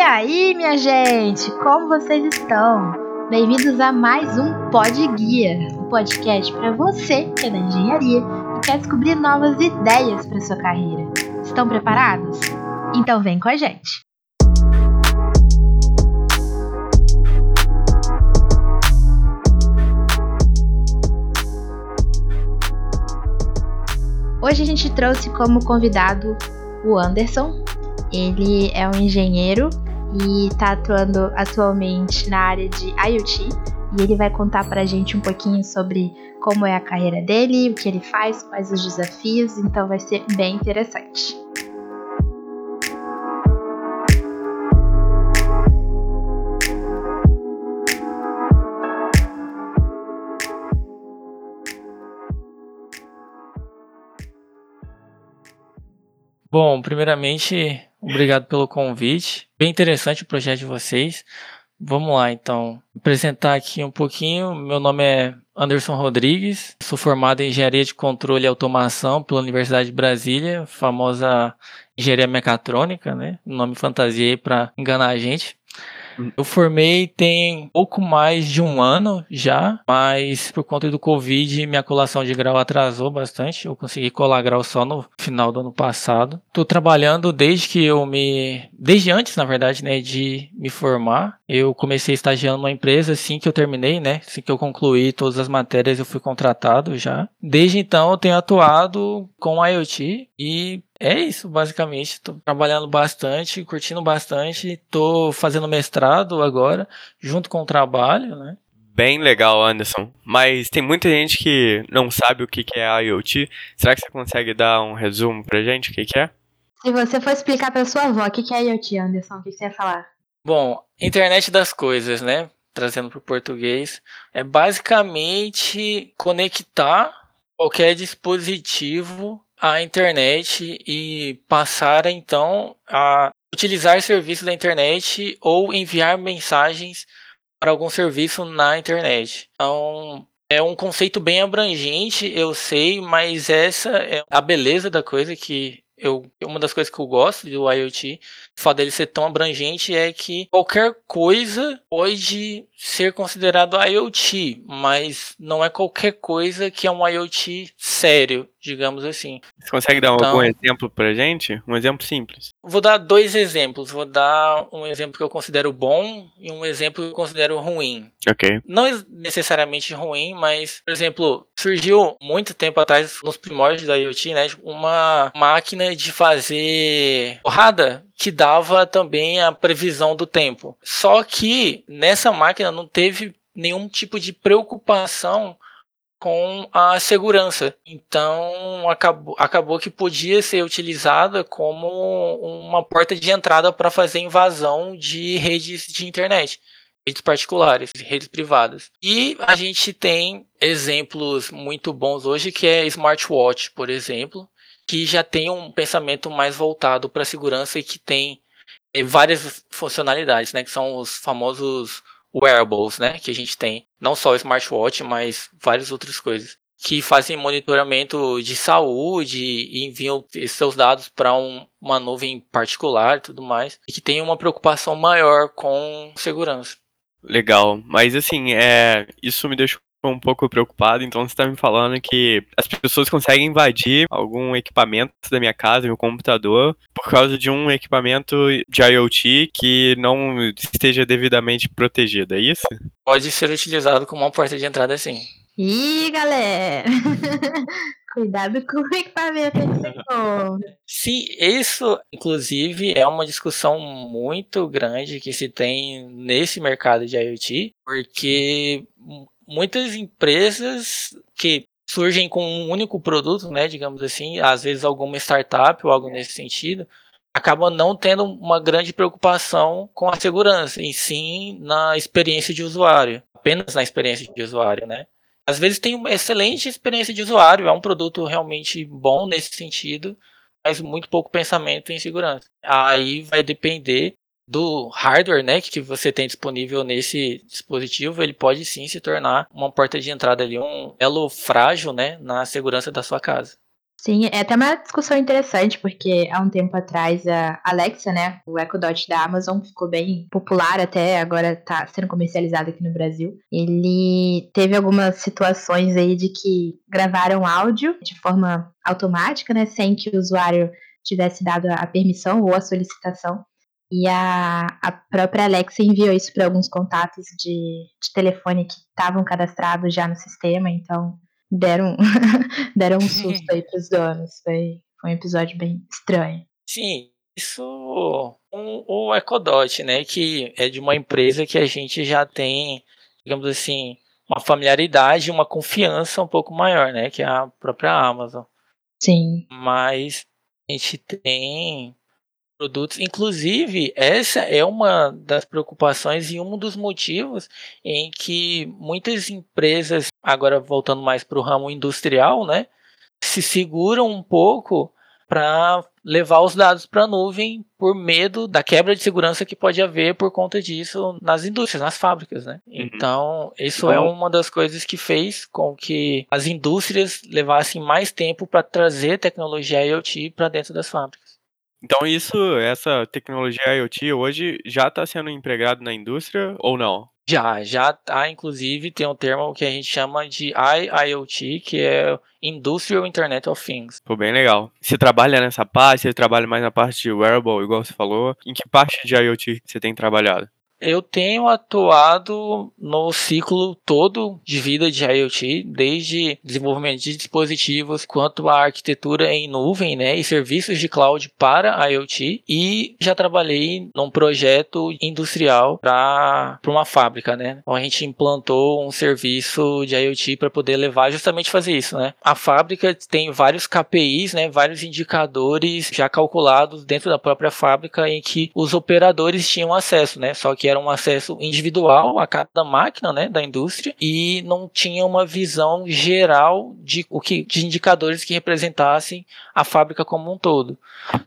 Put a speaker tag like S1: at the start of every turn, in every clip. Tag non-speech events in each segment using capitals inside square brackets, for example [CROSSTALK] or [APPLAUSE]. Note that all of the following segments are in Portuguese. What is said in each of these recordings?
S1: E aí, minha gente, como vocês estão? Bem-vindos a mais um Pod Guia, um podcast para você que é da engenharia e quer descobrir novas ideias para sua carreira. Estão preparados? Então vem com a gente. Hoje a gente trouxe como convidado o Anderson. Ele é um engenheiro e está atuando atualmente na área de IoT. E ele vai contar para a gente um pouquinho sobre como é a carreira dele, o que ele faz, quais os desafios, então vai ser bem interessante.
S2: Bom, primeiramente, obrigado pelo convite. Bem interessante o projeto de vocês. Vamos lá, então. Apresentar aqui um pouquinho. Meu nome é Anderson Rodrigues. Sou formado em Engenharia de Controle e Automação pela Universidade de Brasília, famosa Engenharia Mecatrônica, né? Nome fantasia aí para enganar a gente. Eu formei tem pouco mais de um ano já, mas por conta do Covid, minha colação de grau atrasou bastante. Eu consegui colar grau só no final do ano passado. Tô trabalhando desde que eu me. Desde antes, na verdade, né, de me formar. Eu comecei estagiando numa empresa assim que eu terminei, né? Assim que eu concluí todas as matérias, eu fui contratado já. Desde então, eu tenho atuado com IoT e é isso, basicamente. Estou trabalhando bastante, curtindo bastante. Estou fazendo mestrado agora, junto com o trabalho, né?
S3: Bem legal, Anderson. Mas tem muita gente que não sabe o que é IoT. Será que você consegue dar um resumo pra gente? O que é?
S1: Se você for explicar pra sua avó o que é IoT, Anderson, o que você ia falar?
S2: Bom, internet das coisas, né? Trazendo para o português, é basicamente conectar qualquer dispositivo a internet e passar então a utilizar serviços da internet ou enviar mensagens para algum serviço na internet. Então, é um conceito bem abrangente, eu sei, mas essa é a beleza da coisa que eu, uma das coisas que eu gosto do IoT, o fato dele ser tão abrangente é que qualquer coisa pode ser considerado IoT, mas não é qualquer coisa que é um IoT sério, digamos assim.
S3: Você consegue dar então, algum exemplo pra gente? Um exemplo simples.
S2: Vou dar dois exemplos. Vou dar um exemplo que eu considero bom e um exemplo que eu considero ruim.
S3: Ok.
S2: Não necessariamente ruim, mas, por exemplo, surgiu muito tempo atrás, nos primórdios da IoT, né, uma máquina de fazer porrada que dava também a previsão do tempo. Só que nessa máquina não teve nenhum tipo de preocupação com a segurança. Então acabou, acabou que podia ser utilizada como uma porta de entrada para fazer invasão de redes de internet. Redes particulares, redes privadas. E a gente tem exemplos muito bons hoje, que é smartwatch, por exemplo, que já tem um pensamento mais voltado para segurança e que tem eh, várias funcionalidades, né? Que são os famosos wearables, né? Que a gente tem. Não só o smartwatch, mas várias outras coisas. Que fazem monitoramento de saúde e enviam seus dados para um, uma nuvem particular e tudo mais. E que tem uma preocupação maior com segurança.
S3: Legal, mas assim, é, isso me deixou um pouco preocupado, então você está me falando que as pessoas conseguem invadir algum equipamento da minha casa, meu computador, por causa de um equipamento de IoT que não esteja devidamente protegido, é isso?
S2: Pode ser utilizado como uma porta de entrada, sim.
S1: Ih, galera! [LAUGHS] Cuidado com o equipamento que você compra.
S2: Sim, isso, inclusive, é uma discussão muito grande que se tem nesse mercado de IoT, porque muitas empresas que surgem com um único produto, né, digamos assim, às vezes alguma startup ou algo nesse sentido, acabam não tendo uma grande preocupação com a segurança, e sim na experiência de usuário, apenas na experiência de usuário, né? Às vezes tem uma excelente experiência de usuário, é um produto realmente bom nesse sentido, mas muito pouco pensamento em segurança. Aí vai depender do hardware né, que você tem disponível nesse dispositivo, ele pode sim se tornar uma porta de entrada ali, um elo frágil né, na segurança da sua casa.
S1: Sim, é até uma discussão interessante, porque há um tempo atrás a Alexa, né, o Echo Dot da Amazon, ficou bem popular até, agora está sendo comercializado aqui no Brasil. Ele teve algumas situações aí de que gravaram áudio de forma automática, né, sem que o usuário tivesse dado a permissão ou a solicitação. E a, a própria Alexa enviou isso para alguns contatos de, de telefone que estavam cadastrados já no sistema, então deram, [LAUGHS] deram um susto aí pros donos. Foi, foi um episódio bem estranho.
S2: Sim, isso um, o Ecodot, né? Que é de uma empresa que a gente já tem, digamos assim, uma familiaridade, uma confiança um pouco maior, né? Que é a própria Amazon.
S1: Sim.
S2: Mas a gente tem produtos. Inclusive, essa é uma das preocupações e um dos motivos em que muitas empresas, agora voltando mais para o ramo industrial, né, se seguram um pouco para levar os dados para a nuvem por medo da quebra de segurança que pode haver por conta disso nas indústrias, nas fábricas, né? Uhum. Então, isso é uma das coisas que fez com que as indústrias levassem mais tempo para trazer tecnologia IoT para dentro das fábricas.
S3: Então isso, essa tecnologia IoT hoje já está sendo empregado na indústria ou não?
S2: Já, já tá, inclusive tem um termo que a gente chama de IIoT, que é Industrial Internet of Things.
S3: Pô, bem legal. Você trabalha nessa parte, você trabalha mais na parte de wearable, igual você falou. Em que parte de IoT você tem trabalhado?
S2: Eu tenho atuado no ciclo todo de vida de IoT, desde desenvolvimento de dispositivos, quanto a arquitetura em nuvem, né, e serviços de cloud para IoT, e já trabalhei num projeto industrial para uma fábrica, né. Então a gente implantou um serviço de IoT para poder levar justamente fazer isso, né. A fábrica tem vários KPIs, né, vários indicadores já calculados dentro da própria fábrica em que os operadores tinham acesso, né, só que era um acesso individual a cada máquina né, da indústria e não tinha uma visão geral de o que de indicadores que representassem a fábrica como um todo.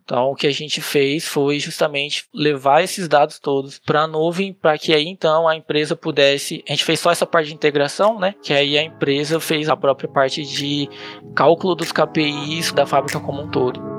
S2: Então o que a gente fez foi justamente levar esses dados todos para a nuvem para que aí então a empresa pudesse, a gente fez só essa parte de integração, né? Que aí a empresa fez a própria parte de cálculo dos KPIs da fábrica como um todo.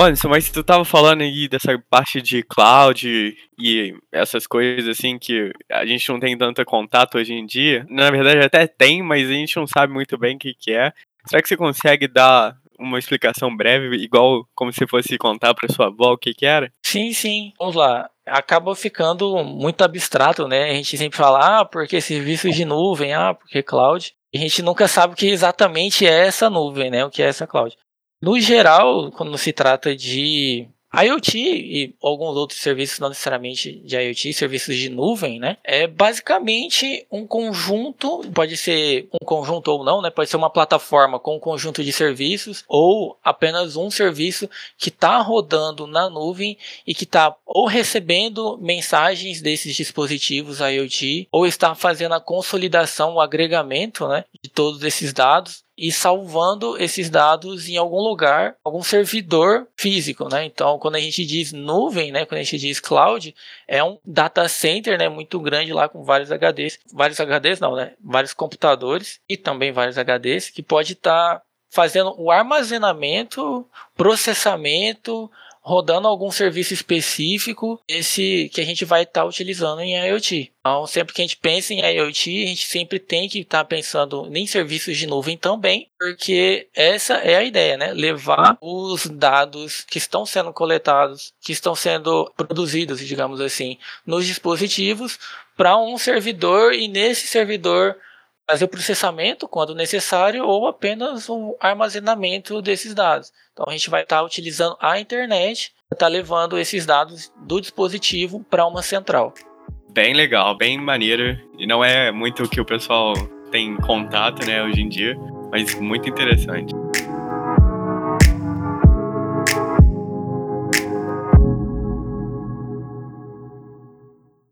S3: Anderson, mas tu tava falando aí dessa parte de cloud e essas coisas assim que a gente não tem tanto contato hoje em dia. Na verdade até tem, mas a gente não sabe muito bem o que, que é. Será que você consegue dar uma explicação breve, igual como se fosse contar para sua avó o que, que era?
S2: Sim, sim. Vamos lá. Acaba ficando muito abstrato, né? A gente sempre fala, ah, porque serviços de nuvem, ah, porque cloud. A gente nunca sabe o que exatamente é essa nuvem, né? O que é essa cloud. No geral, quando se trata de IoT e alguns outros serviços, não necessariamente de IoT, serviços de nuvem, né? É basicamente um conjunto, pode ser um conjunto ou não, né? Pode ser uma plataforma com um conjunto de serviços ou apenas um serviço que está rodando na nuvem e que está ou recebendo mensagens desses dispositivos IoT ou está fazendo a consolidação, o agregamento, né? De todos esses dados e salvando esses dados em algum lugar, algum servidor físico, né? Então, quando a gente diz nuvem, né, quando a gente diz cloud, é um data center, né, muito grande lá com vários HDs, vários HDs não, né, vários computadores e também vários HDs que pode estar tá fazendo o armazenamento, processamento, rodando algum serviço específico, esse que a gente vai estar tá utilizando em IoT. Então, sempre que a gente pensa em IoT, a gente sempre tem que estar tá pensando em serviços de nuvem também, porque essa é a ideia, né? Levar os dados que estão sendo coletados, que estão sendo produzidos, digamos assim, nos dispositivos para um servidor e nesse servidor fazer o processamento quando necessário ou apenas o armazenamento desses dados. Então a gente vai estar utilizando a internet para estar levando esses dados do dispositivo para uma central.
S3: Bem legal, bem maneiro. E não é muito o que o pessoal tem contato né, hoje em dia, mas muito interessante.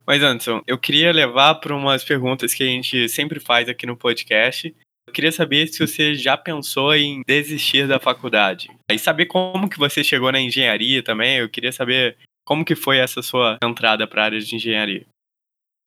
S3: Mas, Anderson, eu queria levar para umas perguntas que a gente sempre faz aqui no podcast. Eu queria saber se você já pensou em desistir da faculdade. E saber como que você chegou na engenharia também. Eu queria saber Como que foi essa sua entrada para a área de engenharia?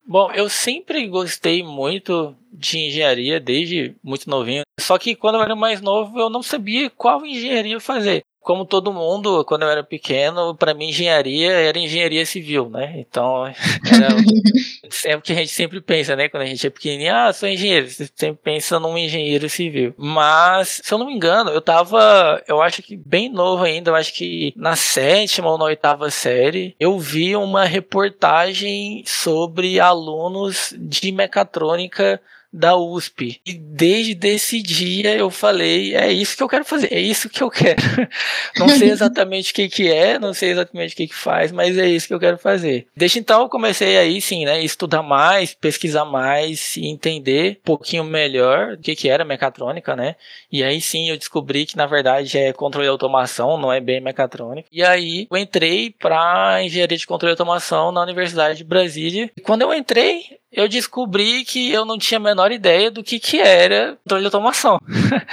S2: Bom, eu sempre gostei muito de engenharia desde muito novinho. Só que quando eu era mais novo, eu não sabia qual engenharia fazer como todo mundo, quando eu era pequeno, para mim engenharia era engenharia civil, né? Então, era [LAUGHS] sempre que a gente sempre pensa, né? Quando a gente é pequenininho, ah, sou engenheiro, você sempre pensa num engenheiro civil. Mas, se eu não me engano, eu tava, eu acho que bem novo ainda, eu acho que na sétima ou na oitava série, eu vi uma reportagem sobre alunos de mecatrônica da USP. E desde esse dia eu falei, é isso que eu quero fazer, é isso que eu quero. [LAUGHS] não sei [LAUGHS] exatamente o que que é, não sei exatamente o que que faz, mas é isso que eu quero fazer. Desde então eu comecei aí sim, né, estudar mais, pesquisar mais e entender um pouquinho melhor o que que era mecatrônica, né? E aí sim eu descobri que na verdade é controle e automação, não é bem mecatrônica. E aí eu entrei para engenharia de controle e automação na Universidade de Brasília. E quando eu entrei, eu descobri que eu não tinha a menor ideia do que, que era controle de automação.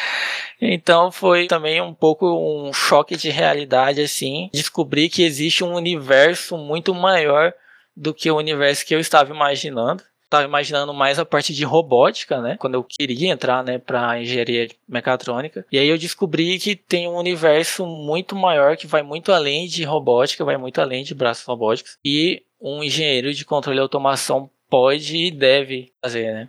S2: [LAUGHS] então foi também um pouco um choque de realidade assim, descobrir que existe um universo muito maior do que o universo que eu estava imaginando. Estava imaginando mais a parte de robótica, né? Quando eu queria entrar, né, para engenharia mecatrônica. E aí eu descobri que tem um universo muito maior que vai muito além de robótica, vai muito além de braços robóticos. E um engenheiro de controle e automação pode e deve fazer, né?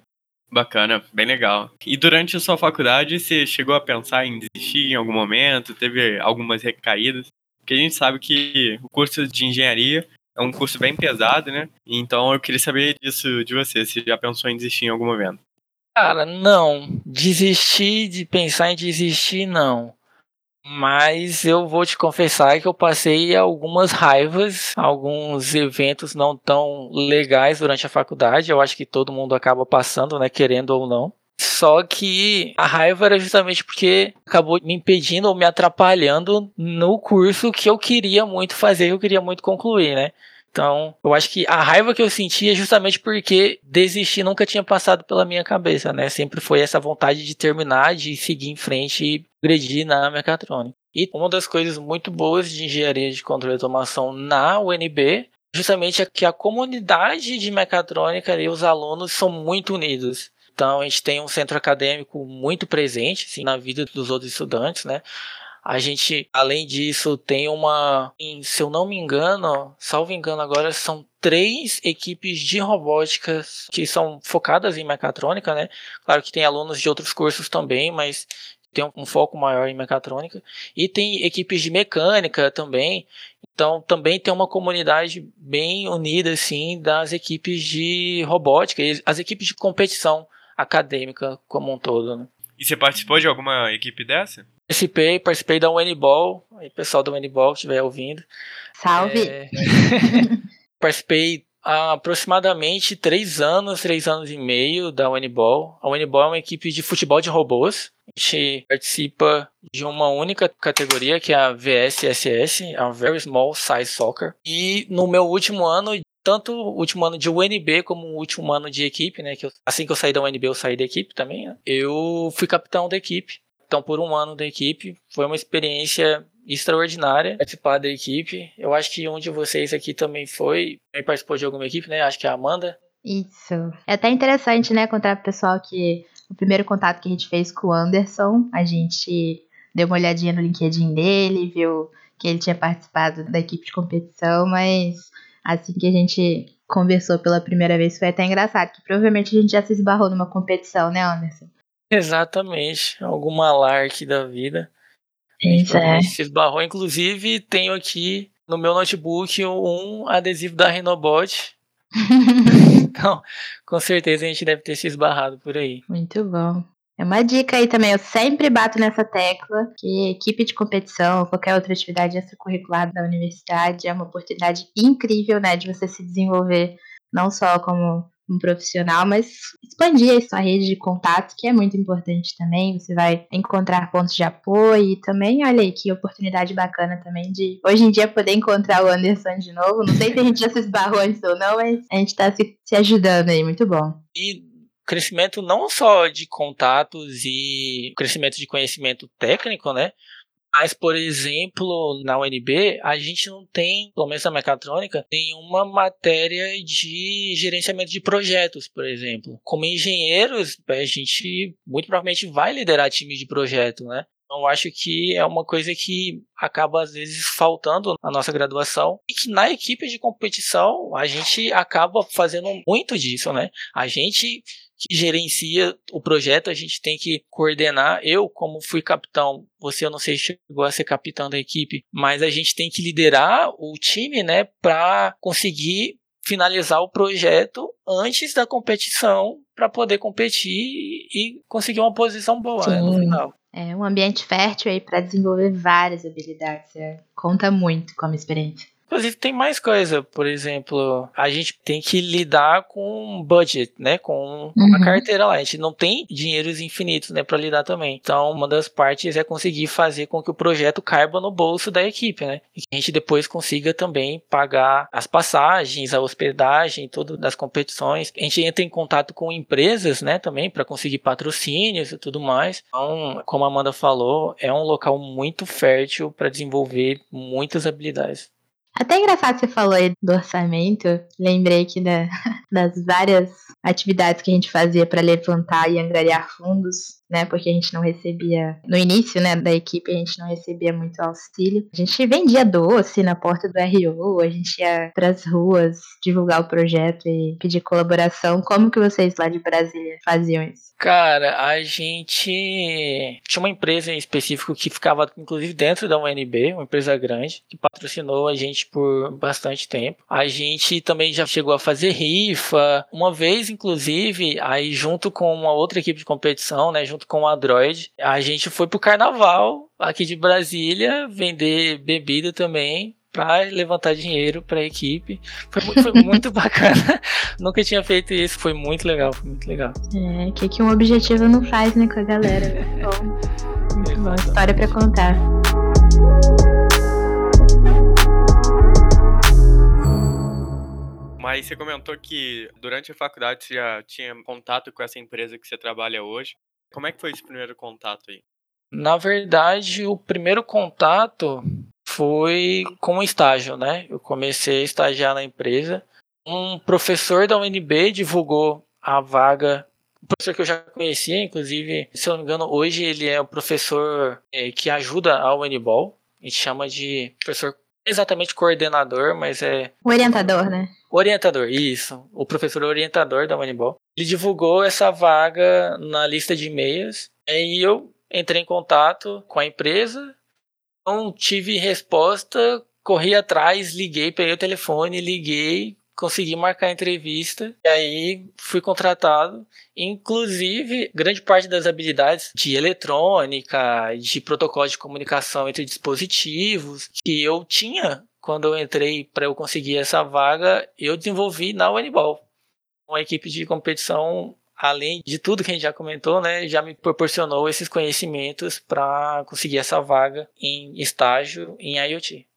S3: Bacana, bem legal. E durante a sua faculdade, você chegou a pensar em desistir em algum momento? Teve algumas recaídas? Porque a gente sabe que o curso de engenharia é um curso bem pesado, né? Então eu queria saber disso de você, se já pensou em desistir em algum momento.
S2: Cara, não. Desistir de pensar em desistir, não. Mas eu vou te confessar que eu passei algumas raivas, alguns eventos não tão legais durante a faculdade. Eu acho que todo mundo acaba passando, né, querendo ou não. Só que a raiva era justamente porque acabou me impedindo ou me atrapalhando no curso que eu queria muito fazer, que eu queria muito concluir, né? Então, eu acho que a raiva que eu sentia é justamente porque desistir nunca tinha passado pela minha cabeça, né? Sempre foi essa vontade de terminar, de seguir em frente e progredir na mecatrônica. E uma das coisas muito boas de engenharia de controle e automação na UNB justamente é que a comunidade de mecatrônica e os alunos são muito unidos. Então a gente tem um centro acadêmico muito presente assim, na vida dos outros estudantes, né? A gente, além disso, tem uma, se eu não me engano, salvo engano agora, são três equipes de robótica que são focadas em mecatrônica, né? Claro que tem alunos de outros cursos também, mas tem um foco maior em mecatrônica. E tem equipes de mecânica também. Então também tem uma comunidade bem unida assim das equipes de robótica as equipes de competição acadêmica como um todo. Né?
S3: E você participou de alguma equipe dessa?
S2: Participei, participei da Uniball, aí pessoal da Uniball que estiver ouvindo.
S1: Salve! É... [LAUGHS]
S2: participei há aproximadamente três anos, três anos e meio da Uniball. A Uniball é uma equipe de futebol de robôs. A gente participa de uma única categoria, que é a VSSS, a Very Small Size Soccer. E no meu último ano, tanto o último ano de UNB como o último ano de equipe, né? Que eu, assim que eu saí da UNB, eu saí da equipe também. Né, eu fui capitão da equipe. Então, por um ano da equipe, foi uma experiência extraordinária participar da equipe. Eu acho que um de vocês aqui também foi, também participou de alguma equipe, né? Acho que é a Amanda.
S1: Isso. É até interessante, né, contar pro pessoal que o primeiro contato que a gente fez com o Anderson, a gente deu uma olhadinha no LinkedIn dele, viu que ele tinha participado da equipe de competição, mas assim que a gente conversou pela primeira vez foi até engraçado, que provavelmente a gente já se esbarrou numa competição, né, Anderson?
S2: Exatamente, alguma lark da vida.
S1: Isso é.
S2: Se esbarrou, inclusive, tenho aqui no meu notebook um adesivo da Renobot. [LAUGHS] então, com certeza a gente deve ter se esbarrado por aí.
S1: Muito bom. É uma dica aí também, eu sempre bato nessa tecla que equipe de competição ou qualquer outra atividade extracurricular da universidade é uma oportunidade incrível, né, de você se desenvolver não só como um profissional, mas expandir a sua rede de contatos, que é muito importante também. Você vai encontrar pontos de apoio e também, olha aí, que oportunidade bacana também de hoje em dia poder encontrar o Anderson de novo. Não sei se a gente já se esbarrou antes ou não, mas a gente está se, se ajudando aí, muito bom.
S2: E crescimento não só de contatos e crescimento de conhecimento técnico, né? Mas, por exemplo, na UNB, a gente não tem, pelo menos na mecatrônica, nenhuma matéria de gerenciamento de projetos, por exemplo. Como engenheiros, a gente muito provavelmente vai liderar times de projeto, né? Então, eu acho que é uma coisa que acaba, às vezes, faltando na nossa graduação. E que na equipe de competição, a gente acaba fazendo muito disso, né? A gente que gerencia o projeto, a gente tem que coordenar. Eu, como fui capitão, você eu não sei se chegou a ser capitão da equipe, mas a gente tem que liderar o time, né, para conseguir finalizar o projeto antes da competição para poder competir e conseguir uma posição boa né, no final.
S1: É um ambiente fértil aí para desenvolver várias habilidades. É, conta muito como experiência.
S2: Inclusive tem mais coisa, por exemplo, a gente tem que lidar com budget, né, com uhum. a carteira lá. A gente não tem dinheiros infinitos, né, para lidar também. Então, uma das partes é conseguir fazer com que o projeto caiba no bolso da equipe, né, e que a gente depois consiga também pagar as passagens, a hospedagem, tudo das competições. A gente entra em contato com empresas, né, também para conseguir patrocínios e tudo mais. Então, como a Amanda falou, é um local muito fértil para desenvolver muitas habilidades.
S1: Até engraçado você falou aí do orçamento. Lembrei que da, [LAUGHS] das várias atividades que a gente fazia para levantar e angariar fundos né? Porque a gente não recebia, no início, né, da equipe, a gente não recebia muito auxílio. A gente vendia doce na porta do RO, a gente ia pras ruas divulgar o projeto e pedir colaboração. Como que vocês lá de Brasília faziam isso?
S2: Cara, a gente tinha uma empresa em específico que ficava, inclusive, dentro da UNB, uma empresa grande, que patrocinou a gente por bastante tempo. A gente também já chegou a fazer rifa. Uma vez, inclusive, aí junto com uma outra equipe de competição, né, junto com o Android. A gente foi pro carnaval aqui de Brasília vender bebida também para levantar dinheiro para a equipe. Foi, foi [LAUGHS] muito bacana. Nunca tinha feito isso, foi muito legal, foi muito legal.
S1: É, que que um objetivo não faz, né, com a galera. [LAUGHS] Bom, muito bom, história para contar.
S3: Mas você comentou que durante a faculdade você já tinha contato com essa empresa que você trabalha hoje. Como é que foi esse primeiro contato aí?
S2: Na verdade, o primeiro contato foi com o estágio, né? Eu comecei a estagiar na empresa. Um professor da UNB divulgou a vaga um professor que eu já conhecia, inclusive, se eu não me engano, hoje ele é o professor é, que ajuda a Uniball. A gente chama de professor exatamente coordenador, mas é.
S1: Orientador, né?
S2: Orientador, isso. O professor orientador da Moneyball. Ele divulgou essa vaga na lista de e-mails. Aí eu entrei em contato com a empresa. Não tive resposta, corri atrás, liguei, peguei o telefone, liguei, consegui marcar a entrevista e aí fui contratado. Inclusive, grande parte das habilidades de eletrônica, de protocolo de comunicação entre dispositivos que eu tinha quando eu entrei para eu conseguir essa vaga, eu desenvolvi na Uniball. Uma equipe de competição além de tudo que a gente já comentou, né, já me proporcionou esses conhecimentos para conseguir essa vaga em estágio em IoT.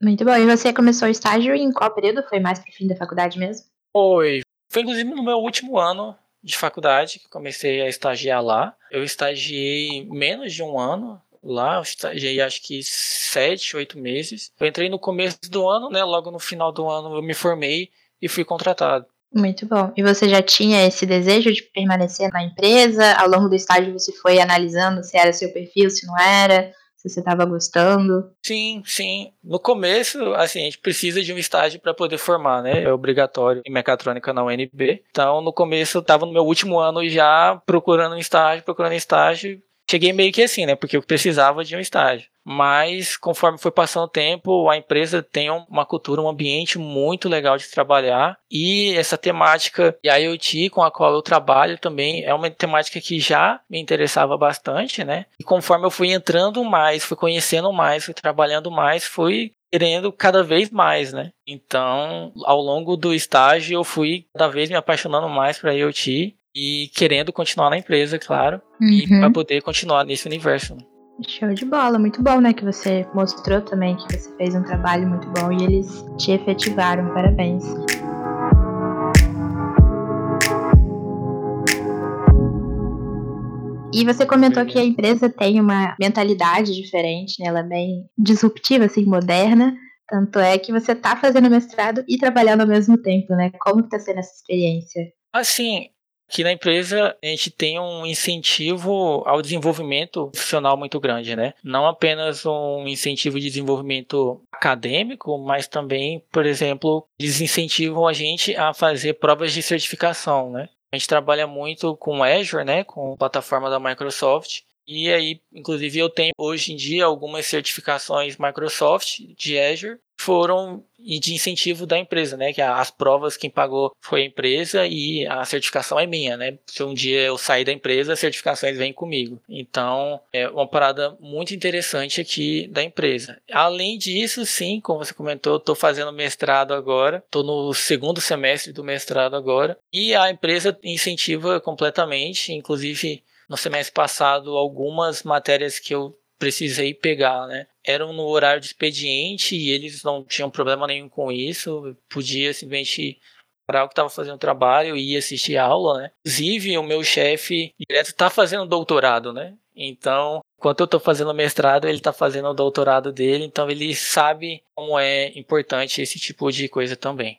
S1: Muito bom. E você começou o estágio em qual período? Foi mais pro fim da faculdade mesmo?
S2: Foi. Foi inclusive no meu último ano de faculdade que comecei a estagiar lá. Eu estagiei menos de um ano lá, eu estagiei acho que sete, oito meses. Eu entrei no começo do ano, né? Logo no final do ano eu me formei e fui contratado.
S1: Muito bom. E você já tinha esse desejo de permanecer na empresa? Ao longo do estágio você foi analisando se era seu perfil, se não era? se você estava gostando.
S2: Sim, sim. No começo, assim, a gente precisa de um estágio para poder formar, né? É obrigatório em mecatrônica na UNB. Então, no começo, eu estava no meu último ano já procurando um estágio, procurando um estágio. Cheguei meio que assim, né? Porque eu precisava de um estágio. Mas conforme foi passando o tempo, a empresa tem uma cultura, um ambiente muito legal de trabalhar. E essa temática de IoT com a qual eu trabalho também é uma temática que já me interessava bastante, né? E conforme eu fui entrando mais, fui conhecendo mais, fui trabalhando mais, fui querendo cada vez mais, né? Então, ao longo do estágio, eu fui cada vez me apaixonando mais para IoT e querendo continuar na empresa, claro, uhum. e para poder continuar nesse universo. Né?
S1: Show de bola, muito bom, né? Que você mostrou também que você fez um trabalho muito bom e eles te efetivaram. Parabéns. E você comentou que a empresa tem uma mentalidade diferente, né? Ela é bem disruptiva, assim, moderna. Tanto é que você está fazendo mestrado e trabalhando ao mesmo tempo, né? Como está sendo essa experiência?
S2: Assim, Aqui na empresa a gente tem um incentivo ao desenvolvimento profissional muito grande, né? Não apenas um incentivo de desenvolvimento acadêmico, mas também, por exemplo, eles incentivam a gente a fazer provas de certificação, né? A gente trabalha muito com Azure, né, com a plataforma da Microsoft, e aí, inclusive, eu tenho hoje em dia algumas certificações Microsoft de Azure foram de incentivo da empresa, né? Que as provas quem pagou foi a empresa e a certificação é minha, né? Se um dia eu sair da empresa, as certificações vêm comigo. Então, é uma parada muito interessante aqui da empresa. Além disso, sim, como você comentou, estou fazendo mestrado agora, estou no segundo semestre do mestrado agora e a empresa incentiva completamente, inclusive no semestre passado algumas matérias que eu precisei pegar, né? Eram no horário de expediente e eles não tinham problema nenhum com isso. Eu podia simplesmente parar o que estava fazendo o trabalho e ir assistir a aula, né? Inclusive, o meu chefe direto está fazendo doutorado, né? Então, enquanto eu estou fazendo mestrado, ele está fazendo o doutorado dele, então ele sabe como é importante esse tipo de coisa também.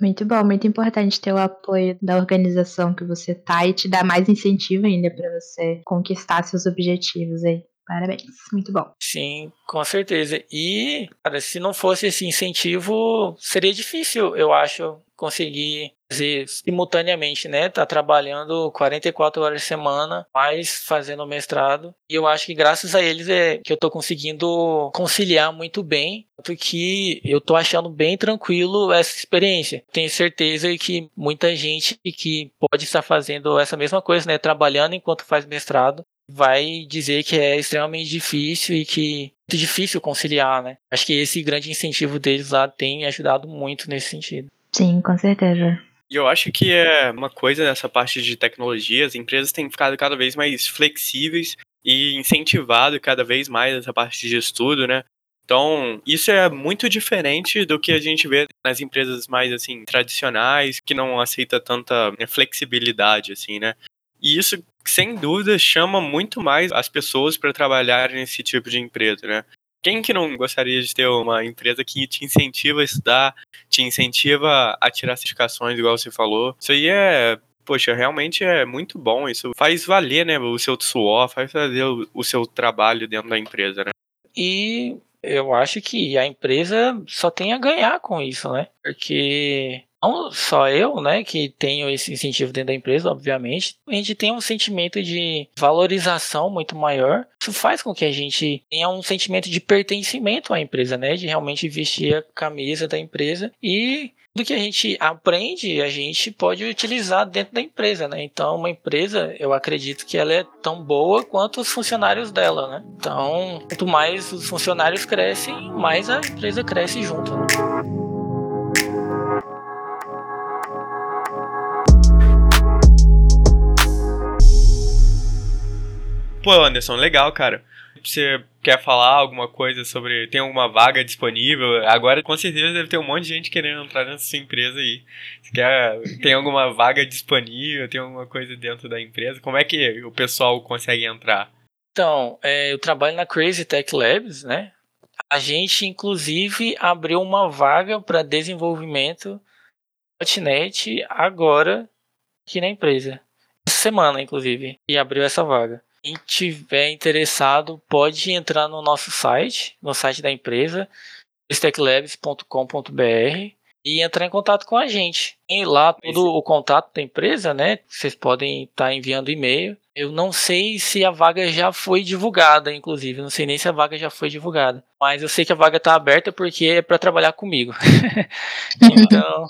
S1: Muito bom, muito importante ter o apoio da organização que você tá e te dar mais incentivo ainda para você conquistar seus objetivos aí. Parabéns, muito bom.
S2: Sim, com certeza. E, cara, se não fosse esse incentivo, seria difícil, eu acho, conseguir fazer simultaneamente, né? Tá trabalhando 44 horas por semana, mais fazendo mestrado. E eu acho que graças a eles é que eu tô conseguindo conciliar muito bem, porque eu tô achando bem tranquilo essa experiência. Tenho certeza que muita gente que pode estar fazendo essa mesma coisa, né? Trabalhando enquanto faz mestrado, vai dizer que é extremamente difícil e que é muito difícil conciliar, né? Acho que esse grande incentivo deles lá tem ajudado muito nesse sentido.
S1: Sim, com certeza.
S3: E eu acho que é uma coisa nessa parte de tecnologia, as empresas têm ficado cada vez mais flexíveis e incentivado cada vez mais essa parte de estudo, né? Então, isso é muito diferente do que a gente vê nas empresas mais assim tradicionais, que não aceita tanta né, flexibilidade assim, né? E isso, sem dúvida, chama muito mais as pessoas para trabalhar nesse tipo de empresa, né? Quem que não gostaria de ter uma empresa que te incentiva a estudar, te incentiva a tirar certificações, igual você falou? Isso aí é poxa, realmente é muito bom. Isso faz valer, né, o seu suor, faz valer o, o, seu trabalho dentro da empresa, né?
S2: E eu acho que a empresa só tem a ganhar com isso, né? Porque não só eu, né, que tenho esse incentivo dentro da empresa, obviamente, a gente tem um sentimento de valorização muito maior. Isso faz com que a gente tenha um sentimento de pertencimento à empresa, né, de realmente vestir a camisa da empresa e do que a gente aprende, a gente pode utilizar dentro da empresa, né? Então, uma empresa, eu acredito que ela é tão boa quanto os funcionários dela, né? Então, quanto mais os funcionários crescem, mais a empresa cresce junto. Né?
S3: Pô, Anderson, legal, cara. Você quer falar alguma coisa sobre. Tem alguma vaga disponível? Agora, com certeza, deve ter um monte de gente querendo entrar nessa sua empresa aí. Você quer, tem alguma vaga disponível? Tem alguma coisa dentro da empresa? Como é que o pessoal consegue entrar?
S2: Então, é, eu trabalho na Crazy Tech Labs, né? A gente, inclusive, abriu uma vaga para desenvolvimento .NET agora aqui na empresa. Essa semana, inclusive, e abriu essa vaga. Quem tiver interessado pode entrar no nosso site, no site da empresa, stecklabs.com.br e entrar em contato com a gente. E lá todo o contato da empresa, né? Vocês podem estar enviando e-mail. Eu não sei se a vaga já foi divulgada, inclusive. Não sei nem se a vaga já foi divulgada. Mas eu sei que a vaga está aberta porque é para trabalhar comigo. [LAUGHS] [LAUGHS] então,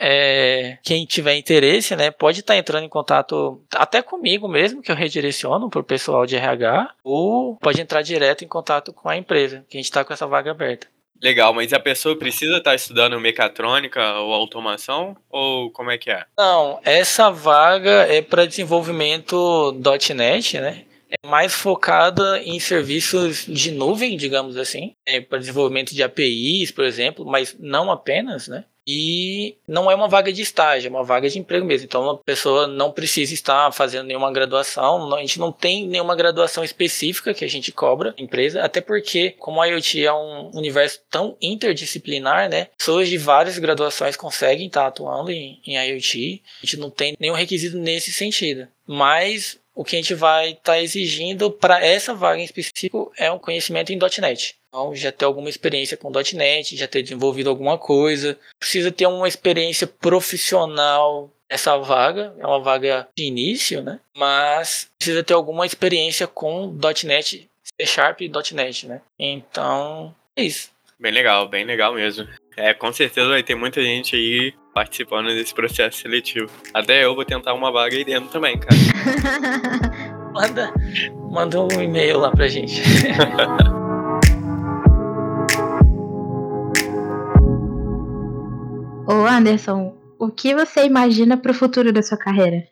S2: é, quem tiver interesse, né, pode estar tá entrando em contato até comigo mesmo, que eu redireciono para o pessoal de RH, ou pode entrar direto em contato com a empresa, que a gente está com essa vaga aberta.
S3: Legal, mas a pessoa precisa estar tá estudando mecatrônica ou automação? Ou como é que é?
S2: Não, essa vaga é para desenvolvimento .NET, né? É mais focada em serviços de nuvem, digamos assim, é para desenvolvimento de APIs, por exemplo, mas não apenas, né? E não é uma vaga de estágio, é uma vaga de emprego mesmo. Então a pessoa não precisa estar fazendo nenhuma graduação, a gente não tem nenhuma graduação específica que a gente cobra empresa, até porque como a IoT é um universo tão interdisciplinar, né? Pessoas de várias graduações conseguem estar atuando em, em IoT. A gente não tem nenhum requisito nesse sentido. Mas o que a gente vai estar tá exigindo para essa vaga em específico é um conhecimento em .NET. Então, já ter alguma experiência com .NET, já ter desenvolvido alguma coisa. Precisa ter uma experiência profissional nessa vaga. É uma vaga de início, né? Mas precisa ter alguma experiência com .NET, C Sharp e .NET, né? Então, é isso.
S3: Bem legal, bem legal mesmo. É, com certeza vai ter muita gente aí participando desse processo seletivo. Até eu vou tentar uma vaga aí dentro também, cara. [LAUGHS]
S2: manda, manda um e-mail lá pra gente. [LAUGHS]
S1: Ô Anderson, o que você imagina para o futuro da sua carreira?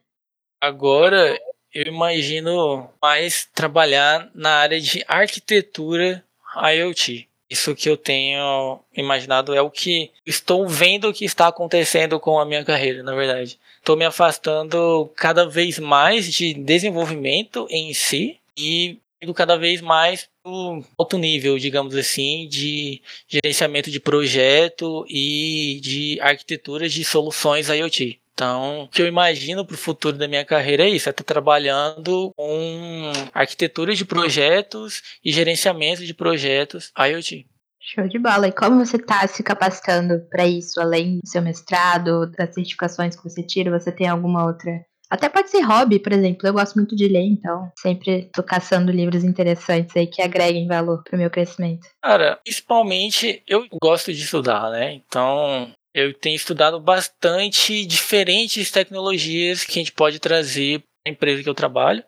S2: Agora eu imagino mais trabalhar na área de arquitetura IoT. Isso que eu tenho imaginado é o que estou vendo que está acontecendo com a minha carreira, na verdade. Estou me afastando cada vez mais de desenvolvimento em si e indo cada vez mais para alto nível, digamos assim, de gerenciamento de projeto e de arquitetura de soluções IoT. Então, o que eu imagino para o futuro da minha carreira é isso: é estar trabalhando com arquitetura de projetos e gerenciamento de projetos IoT.
S1: Show de bola. E como você está se capacitando para isso, além do seu mestrado, das certificações que você tira? Você tem alguma outra até pode ser hobby, por exemplo. Eu gosto muito de ler, então sempre tô caçando livros interessantes aí que agreguem valor pro meu crescimento.
S2: Cara, principalmente eu gosto de estudar, né? Então eu tenho estudado bastante diferentes tecnologias que a gente pode trazer para a empresa que eu trabalho,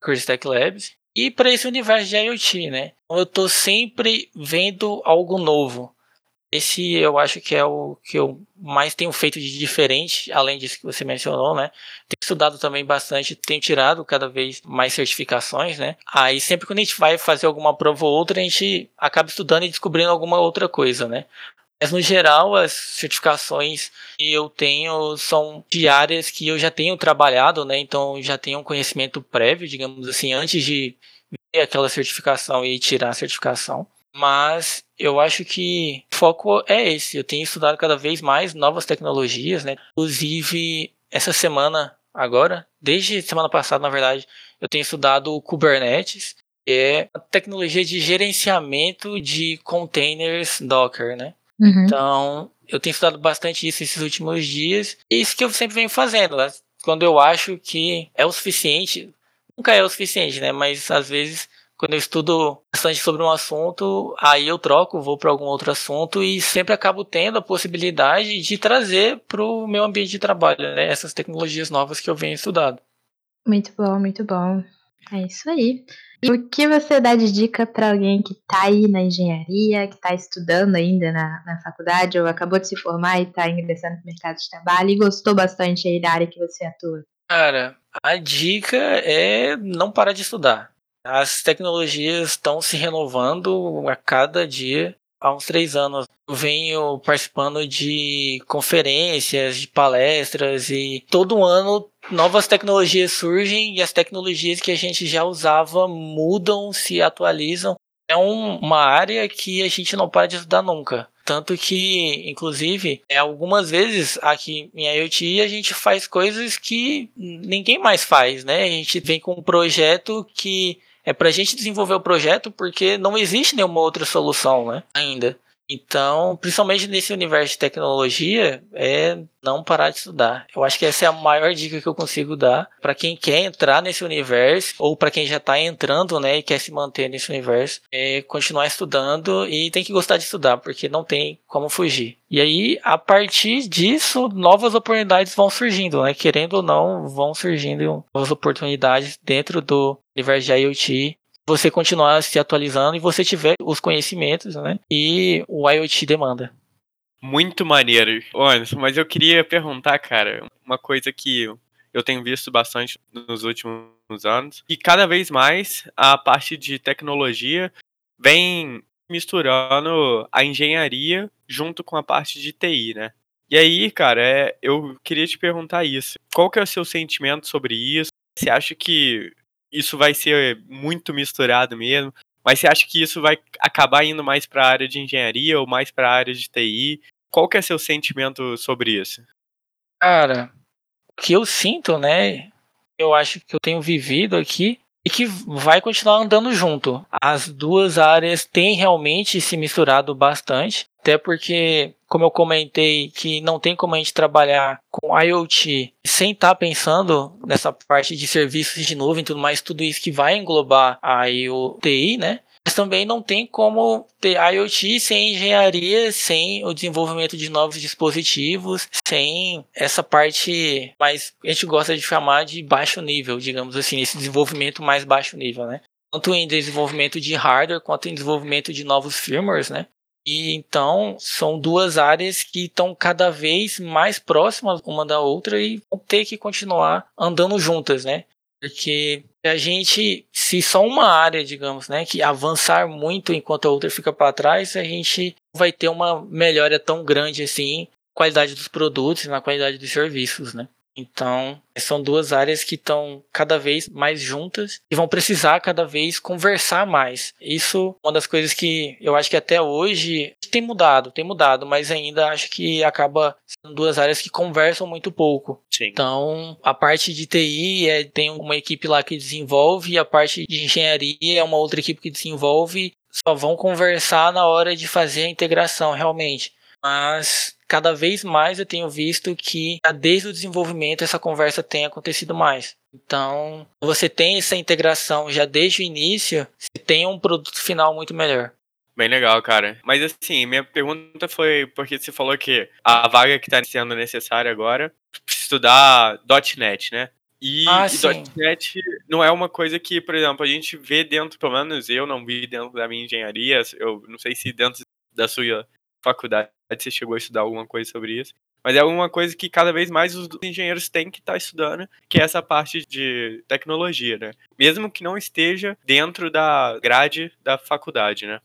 S2: Chris Tech Labs, e para esse universo de IoT, né? Então, eu estou sempre vendo algo novo. Esse eu acho que é o que eu mais tenho feito de diferente, além disso que você mencionou, né? Tenho estudado também bastante, tenho tirado cada vez mais certificações, né? Aí sempre quando a gente vai fazer alguma prova ou outra, a gente acaba estudando e descobrindo alguma outra coisa, né? Mas no geral, as certificações que eu tenho são de áreas que eu já tenho trabalhado, né? Então já tenho um conhecimento prévio, digamos assim, antes de ver aquela certificação e tirar a certificação. Mas eu acho que o foco é esse. Eu tenho estudado cada vez mais novas tecnologias, né? Inclusive, essa semana, agora, desde semana passada, na verdade, eu tenho estudado o Kubernetes, que é a tecnologia de gerenciamento de containers Docker, né? Uhum. Então, eu tenho estudado bastante isso esses últimos dias. E isso que eu sempre venho fazendo. Né? Quando eu acho que é o suficiente, nunca é o suficiente, né? Mas às vezes quando eu estudo bastante sobre um assunto, aí eu troco, vou para algum outro assunto e sempre acabo tendo a possibilidade de trazer para o meu ambiente de trabalho né, essas tecnologias novas que eu venho estudando.
S1: Muito bom, muito bom. É isso aí. E o que você dá de dica para alguém que está aí na engenharia, que está estudando ainda na, na faculdade, ou acabou de se formar e está ingressando no mercado de trabalho e gostou bastante aí da área que você atua?
S2: Cara, a dica é não parar de estudar. As tecnologias estão se renovando a cada dia. Há uns três anos eu venho participando de conferências, de palestras e todo ano novas tecnologias surgem e as tecnologias que a gente já usava mudam, se atualizam. É um, uma área que a gente não para de estudar nunca. Tanto que, inclusive, é, algumas vezes aqui em IoT a gente faz coisas que ninguém mais faz, né? A gente vem com um projeto que é para a gente desenvolver o projeto porque não existe nenhuma outra solução, né? Ainda. Então, principalmente nesse universo de tecnologia, é não parar de estudar. Eu acho que essa é a maior dica que eu consigo dar para quem quer entrar nesse universo ou para quem já está entrando, né, e quer se manter nesse universo, é continuar estudando e tem que gostar de estudar, porque não tem como fugir. E aí, a partir disso, novas oportunidades vão surgindo, né? Querendo ou não, vão surgindo novas oportunidades dentro do universo de IoT você continuar se atualizando e você tiver os conhecimentos, né? E o IoT demanda.
S3: Muito maneiro. Anderson, mas eu queria perguntar, cara, uma coisa que eu tenho visto bastante nos últimos anos, e cada vez mais a parte de tecnologia vem misturando a engenharia junto com a parte de TI, né? E aí, cara, é, eu queria te perguntar isso. Qual que é o seu sentimento sobre isso? Você acha que isso vai ser muito misturado mesmo? Mas você acha que isso vai acabar indo mais para a área de engenharia ou mais para a área de TI? Qual que é seu sentimento sobre isso?
S2: Cara, o que eu sinto, né? Eu acho que eu tenho vivido aqui e que vai continuar andando junto. As duas áreas têm realmente se misturado bastante, até porque, como eu comentei, que não tem como a gente trabalhar com IoT sem estar tá pensando nessa parte de serviços de nuvem e tudo mais, tudo isso que vai englobar a IoT, né? Mas também não tem como ter IoT sem engenharia, sem o desenvolvimento de novos dispositivos, sem essa parte mais a gente gosta de chamar de baixo nível, digamos assim, esse desenvolvimento mais baixo nível, né? Tanto em desenvolvimento de hardware quanto em desenvolvimento de novos firmwares, né? E então são duas áreas que estão cada vez mais próximas uma da outra e vão ter que continuar andando juntas, né? Porque a gente, se só uma área, digamos, né, que avançar muito enquanto a outra fica para trás, a gente vai ter uma melhora tão grande assim, qualidade dos produtos, na qualidade dos serviços, né? Então, são duas áreas que estão cada vez mais juntas e vão precisar cada vez conversar mais. Isso é uma das coisas que eu acho que até hoje tem mudado, tem mudado, mas ainda acho que acaba sendo duas áreas que conversam muito pouco.
S3: Sim.
S2: Então, a parte de TI é, tem uma equipe lá que desenvolve e a parte de engenharia é uma outra equipe que desenvolve. Só vão conversar na hora de fazer a integração realmente. Mas cada vez mais eu tenho visto que desde o desenvolvimento essa conversa tem acontecido mais. Então, você tem essa integração já desde o início, você tem um produto final muito melhor.
S3: Bem legal, cara. Mas assim, minha pergunta foi porque você falou que a vaga que está sendo necessária agora estudar .NET, né? E,
S2: ah,
S3: e .NET não é uma coisa que, por exemplo, a gente vê dentro, pelo menos eu não vi dentro da minha engenharia, eu não sei se dentro da sua faculdade você chegou a estudar alguma coisa sobre isso. Mas é alguma coisa que cada vez mais os engenheiros têm que estar tá estudando, que é essa parte de tecnologia, né? Mesmo que não esteja dentro da grade da faculdade, né?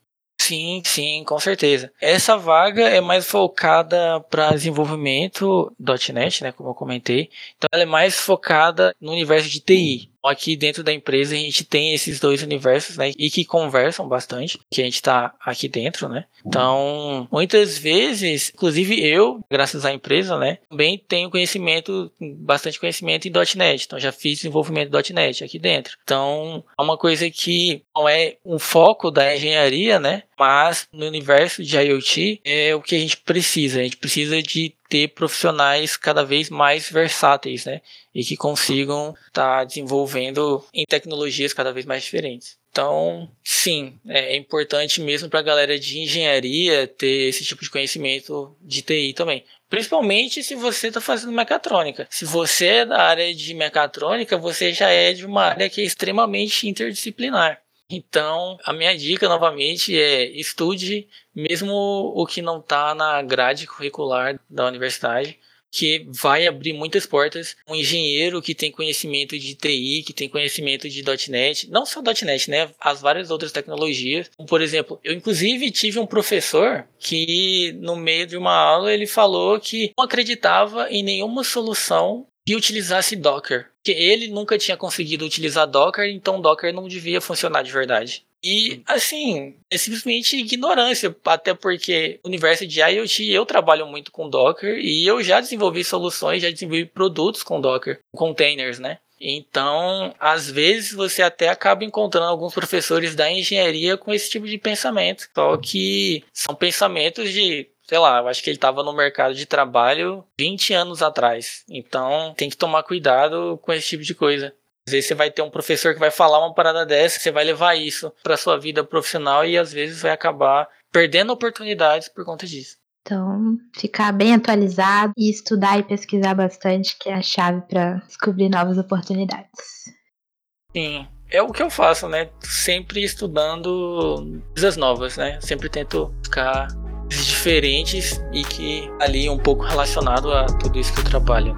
S2: Sim, sim, com certeza. Essa vaga é mais focada para desenvolvimento .NET, né, como eu comentei. Então ela é mais focada no universo de TI. Aqui dentro da empresa a gente tem esses dois universos, né? E que conversam bastante, que a gente está aqui dentro, né? Então, muitas vezes, inclusive eu, graças à empresa, né? Também tenho conhecimento, bastante conhecimento em .NET. Então, já fiz desenvolvimento .NET aqui dentro. Então, é uma coisa que não é um foco da engenharia, né? Mas no universo de IoT é o que a gente precisa. A gente precisa de ter profissionais cada vez mais versáteis, né? E que consigam estar tá desenvolvendo em tecnologias cada vez mais diferentes. Então, sim, é importante mesmo para a galera de engenharia ter esse tipo de conhecimento de TI também. Principalmente se você está fazendo mecatrônica. Se você é da área de mecatrônica, você já é de uma área que é extremamente interdisciplinar. Então, a minha dica novamente é estude mesmo o que não está na grade curricular da universidade, que vai abrir muitas portas. Um engenheiro que tem conhecimento de TI, que tem conhecimento de .NET, não só .NET, né, as várias outras tecnologias. Por exemplo, eu inclusive tive um professor que no meio de uma aula ele falou que não acreditava em nenhuma solução que utilizasse Docker. Ele nunca tinha conseguido utilizar Docker, então Docker não devia funcionar de verdade. E, assim, é simplesmente ignorância, até porque no universo de IoT eu trabalho muito com Docker e eu já desenvolvi soluções, já desenvolvi produtos com Docker, containers, né? Então, às vezes você até acaba encontrando alguns professores da engenharia com esse tipo de pensamento, só que são pensamentos de sei lá, eu acho que ele estava no mercado de trabalho 20 anos atrás. Então tem que tomar cuidado com esse tipo de coisa. Às vezes você vai ter um professor que vai falar uma parada dessa, você vai levar isso para sua vida profissional e às vezes vai acabar perdendo oportunidades por conta disso.
S1: Então, ficar bem atualizado e estudar e pesquisar bastante, que é a chave para descobrir novas oportunidades.
S2: Sim, é o que eu faço, né? Sempre estudando coisas novas, né? Sempre tento ficar diferentes e que ali um pouco relacionado a tudo isso que eu trabalho.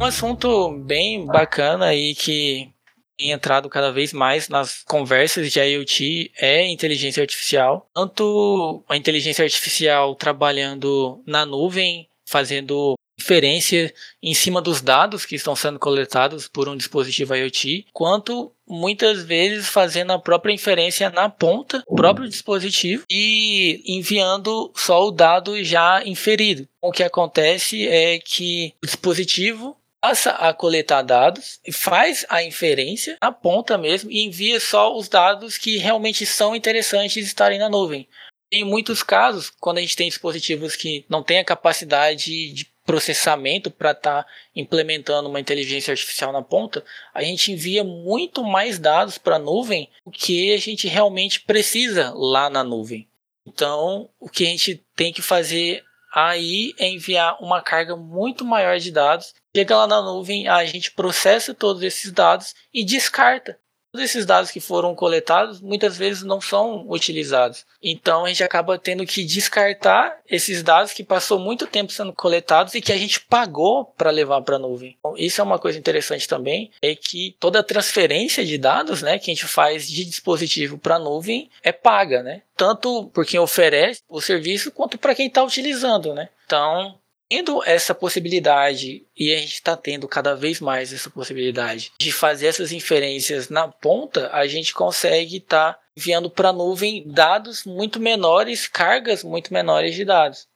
S2: Um assunto bem bacana e que tem entrado cada vez mais nas conversas de IoT é inteligência artificial. Tanto a inteligência artificial trabalhando na nuvem, fazendo inferência em cima dos dados que estão sendo coletados por um dispositivo IoT, quanto muitas vezes fazendo a própria inferência na ponta próprio dispositivo e enviando só o dado já inferido. O que acontece é que o dispositivo passa a coletar dados e faz a inferência na ponta mesmo e envia só os dados que realmente são interessantes estarem na nuvem. Em muitos casos, quando a gente tem dispositivos que não têm a capacidade de processamento para estar tá implementando uma inteligência artificial na ponta, a gente envia muito mais dados para a nuvem do que a gente realmente precisa lá na nuvem. Então, o que a gente tem que fazer aí é enviar uma carga muito maior de dados. Chega lá na nuvem, a gente processa todos esses dados e descarta. Todos esses dados que foram coletados muitas vezes não são utilizados. Então a gente acaba tendo que descartar esses dados que passou muito tempo sendo coletados e que a gente pagou para levar para a nuvem. Então, isso é uma coisa interessante também, é que toda transferência de dados, né, que a gente faz de dispositivo para a nuvem é paga, né? Tanto por quem oferece o serviço quanto para quem está utilizando, né? Então, tendo essa possibilidade, e a gente está tendo cada vez mais essa possibilidade de fazer essas inferências na ponta, a gente consegue estar tá enviando para a nuvem dados muito menores, cargas muito menores de dados.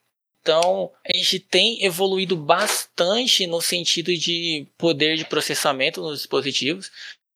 S2: Então, a gente tem evoluído bastante no sentido de poder de processamento nos dispositivos.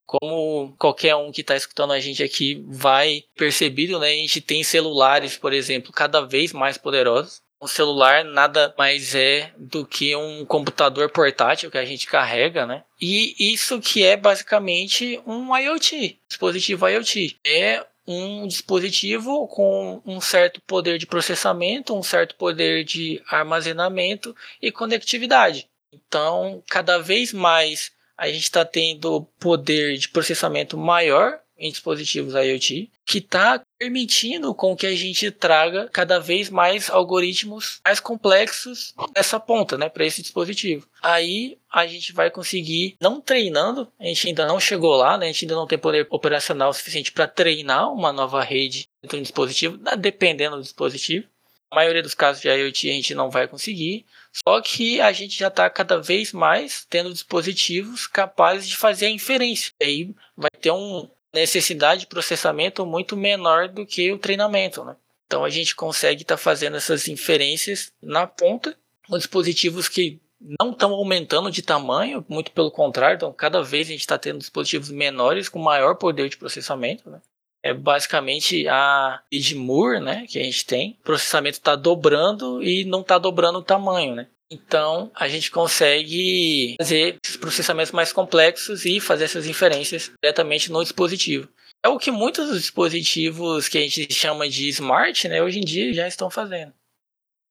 S2: Como qualquer um que está escutando a gente aqui vai percebido, né? A gente tem celulares, por exemplo, cada vez mais poderosos um celular nada mais é do que um computador portátil que a gente carrega, né? E isso que é basicamente um IoT, dispositivo IoT. É um dispositivo com um certo poder de processamento, um certo poder de armazenamento e conectividade. Então, cada vez mais a gente está tendo poder de processamento maior em dispositivos IoT, que está permitindo com que a gente traga cada vez mais algoritmos mais complexos nessa ponta, né, para esse dispositivo. Aí a gente vai conseguir, não treinando, a gente ainda não chegou lá, né, a gente ainda não tem poder operacional suficiente para treinar uma nova rede dentro do dispositivo, dependendo do dispositivo. A maioria dos casos de IoT a gente não vai conseguir, só que a gente já está cada vez mais tendo dispositivos capazes de fazer a inferência. Aí vai ter um, necessidade de processamento muito menor do que o treinamento, né? Então a gente consegue estar tá fazendo essas inferências na ponta com dispositivos que não estão aumentando de tamanho, muito pelo contrário, então cada vez a gente está tendo dispositivos menores com maior poder de processamento, né? É basicamente a Moore, né, que a gente tem. O processamento está dobrando e não está dobrando o tamanho, né? Então, a gente consegue fazer esses processamentos mais complexos e fazer essas inferências diretamente no dispositivo. É o que muitos dos dispositivos que a gente chama de smart, né, hoje em dia já estão fazendo.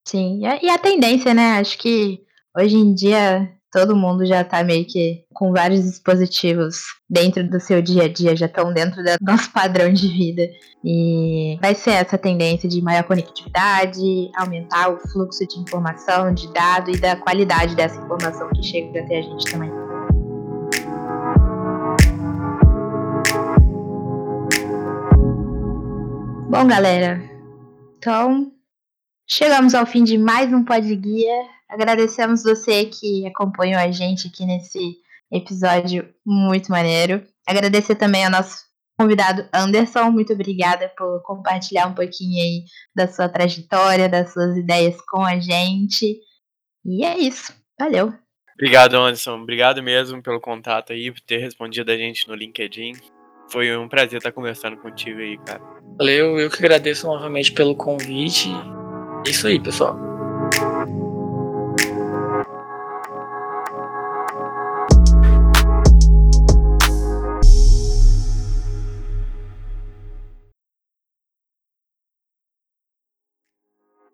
S1: Sim, e a tendência, né? Acho que hoje em dia todo mundo já está meio que com vários dispositivos dentro do seu dia a dia, já estão dentro do nosso padrão de vida. E vai ser essa tendência de maior conectividade, aumentar o fluxo de informação, de dado e da qualidade dessa informação que chega até a gente também. Bom, galera, então chegamos ao fim de mais um Pod Guia. Agradecemos você que acompanhou a gente aqui nesse episódio muito maneiro. Agradecer também ao nosso convidado Anderson, muito obrigada por compartilhar um pouquinho aí da sua trajetória, das suas ideias com a gente. E é isso. Valeu.
S3: Obrigado, Anderson. Obrigado mesmo pelo contato aí, por ter respondido a gente no LinkedIn. Foi um prazer estar conversando contigo aí, cara.
S2: Valeu, eu que agradeço novamente pelo convite. É isso aí, pessoal.